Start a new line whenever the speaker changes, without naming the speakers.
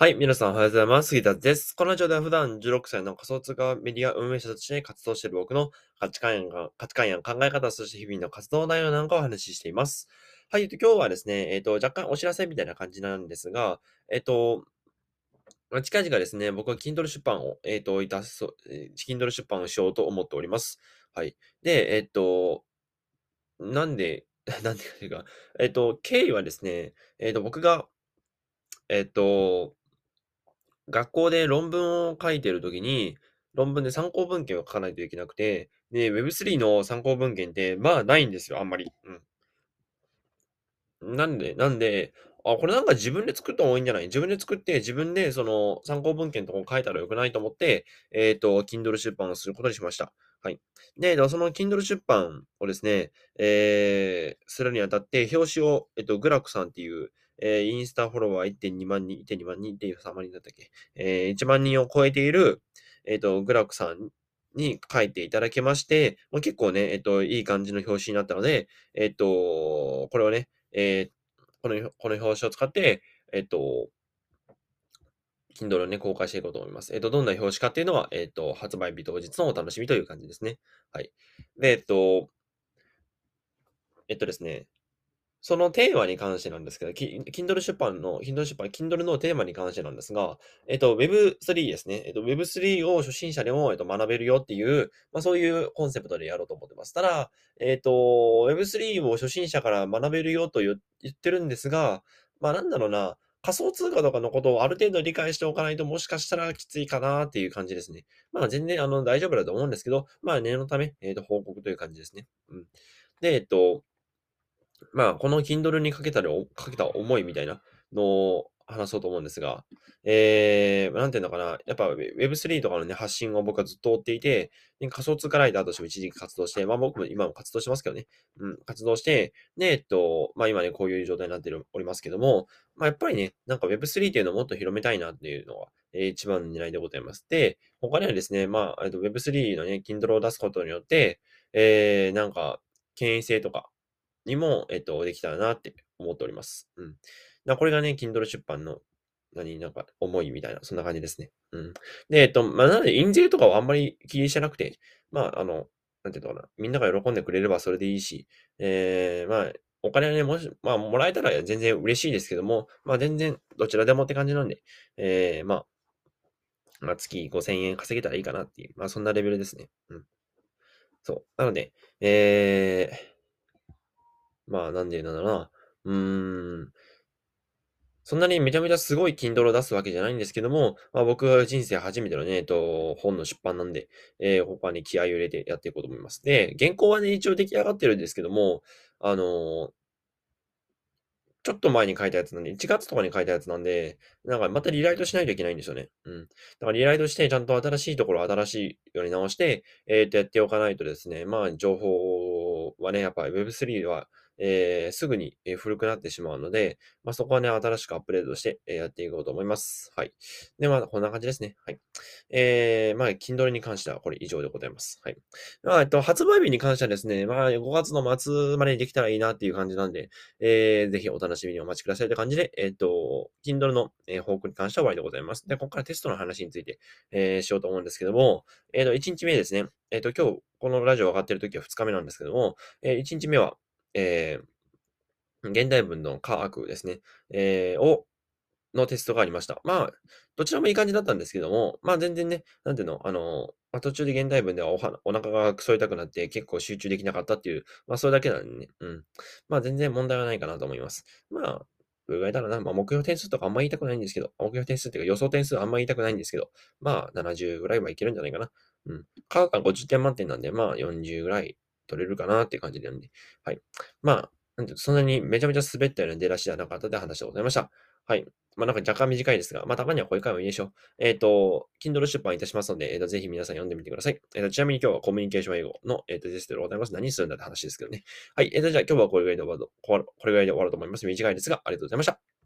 はい、皆さんおはようございます。杉田です。このラジオでは普段16歳の仮想通貨メディア運営者として活動している僕の価値観や価値観や考え方、そして日々の活動内容なんかをお話ししています。はい、今日はですね、えっ、ー、と、若干お知らせみたいな感じなんですが、えっ、ー、と、近々ですね、僕は Kindle 出版を、えっ、ー、と、いたす、えー、Kindle 出版をしようと思っております。はい。で、えっ、と、なんで、なんでかというか、えっ、と、経緯はですね、えっ、と、僕が、えっ、と、学校で論文を書いてるときに、論文で参考文献を書かないといけなくて、で、Web3 の参考文献って、まあないんですよ、あんまり。うん。なんで、なんで、あ、これなんか自分で作った方がいいんじゃない？自分で作って、自分でその参考文献とかを書いたらよくないと思って、えっ、と、Kindle 出版をすることにしました。はい。で、その Kindle 出版をですね、えー、するにあたって、表紙を、えっ、と、グラクさんっていう、えー、インスタフォロワー1.2万人、1.2万人、1.3万人だったっけ？えー、1万人を超えている、えっ、ー、と、グラクさんに書いていただけまして、まあ、結構ね、えっ、と、いい感じの表紙になったので、えっ、と、これをね、えこの、この表紙を使って、えっ、と、Kindle をね、公開していこうと思います。えっ、と、どんな表紙かっていうのは、えっ、と、発売日当日のお楽しみという感じですね。はい。で、えっと、えっとですね、そのテーマに関してなんですけど、Kindle 出版の、Kindle 出版、Kindle のテーマに関してなんですが、えっと、Web3 ですね。えっと、Web3 を初心者でも、えっと、学べるよっていう、まあ、そういうコンセプトでやろうと思ってます。ただ、えっと、Web3 を初心者から学べるよと言ってるんですが、まあ、なんだろうな、仮想通貨とかのことをある程度理解しておかないと、もしかしたらきついかなっていう感じですね。まあ、全然、あの、大丈夫だと思うんですけど、まあ、念のため、えっと、報告という感じですね。うん。で、えっと、まあ、この Kindle にかけたり、かけた思いみたいなのを話そうと思うんですが、えー、なんていうのかな、やっぱ Web3 とかのね、発信を僕はずっと追っていて、仮想通貨ライターとしても一時期活動して、まあ僕も今も活動してますけどね、うん、活動して、で、えっと、まあ今ね、こういう状態になっておりますけども、まあやっぱりね、なんか Web3 っていうのをもっと広めたいなっていうのは、えー、一番の狙いでございます。で、他にはですね、まあ、Web3 のね、Kindle を出すことによって、えー、なんか、権威性とか、にも、えっと、できたらなって思っております。うん。だこれがね、Kindle 出版の、何、なんか、思いみたいな、そんな感じですね。うん。で、えっと、まあ、なので、印税とかはあんまり気にしてなくて、まあ、あの、なんていうのかな、みんなが喜んでくれればそれでいいし、えー、まあ、お金はね、もし、まあ、もらえたら全然嬉しいですけども、まあ、全然、どちらでもって感じなんで、えー、まあ、まあ、月5000円稼げたらいいかなっていう、まあ、そんなレベルですね。うん。そう。なので、えー、まあ、なんでなんだろうな。うーん。そんなにめちゃめちゃすごい Kindle を出すわけじゃないんですけども、まあ、僕は人生初めてのね、えっと、本の出版なんで、えー、他に気合を入れてやっていこうと思います。で、原稿はね、一応出来上がってるんですけども、あのー、ちょっと前に書いたやつなんで、1月とかに書いたやつなんで、なんかまたリライトしないといけないんですよね。うん。だからリライトして、ちゃんと新しいところ新しいように直して、えっ、と、やっておかないとですね、まあ、情報はね、やっぱり Web3 はえー、すぐに、古くなってしまうので、まあ、そこはね、新しくアップデートして、やっていこうと思います。はい。で、まあ、こんな感じですね。はい。えー、まあ、Kindle に関してはこれ以上でございます。はい。まあ、えっと、発売日に関してはですね、まあ、5月の末までにできたらいいなっていう感じなんで、えー、ぜひお楽しみにお待ちくださいという感じで、えっと、Kindle の、えー、報告に関しては終わりでございます。で、ここからテストの話について、えー、しようと思うんですけども、えっ、と、1日目ですね。えっ、と、今日、このラジオ上がってる時は2日目なんですけども、えー、1日目は、えー、現代文の科学ですね、えー、を、のテストがありました。まあ、どちらもいい感じだったんですけども、まあ全然ね、なんていうの、あの、まあ、途中で現代文ではおはお腹がくそ痛くなって結構集中できなかったっていう、まあそれだけなんでね、うん。まあ全然問題はないかなと思います。まあ、どれぐらいだろうな。まあ目標点数とかあんま言いたくないんですけど、目標点数っていうか予想点数あんま言いたくないんですけど、まあ70ぐらいはいけるんじゃないかな。うん。科学は50点満点なんで、まあ40ぐらい取れるかなっていう感じなんで。はい。まあ、なんてそんなにめちゃめちゃ滑ったような出だしじゃなかったで話でございました。はい。まあなんか若干短いですが、まあたまにはこういう回もいいでしょう。えっ、ー、と、Kindle 出版いたしますので、えっ、ー、と、ぜひ皆さん読んでみてください。えっ、ー、と、ちなみに今日はコミュニケーション英語の、えっ、と、テストでございます。何するんだって話ですけどね。はい。えっ、と、じゃあ今日はこれぐらいで終わる、これぐらいで終わると思います。短いですが、ありがとうございました。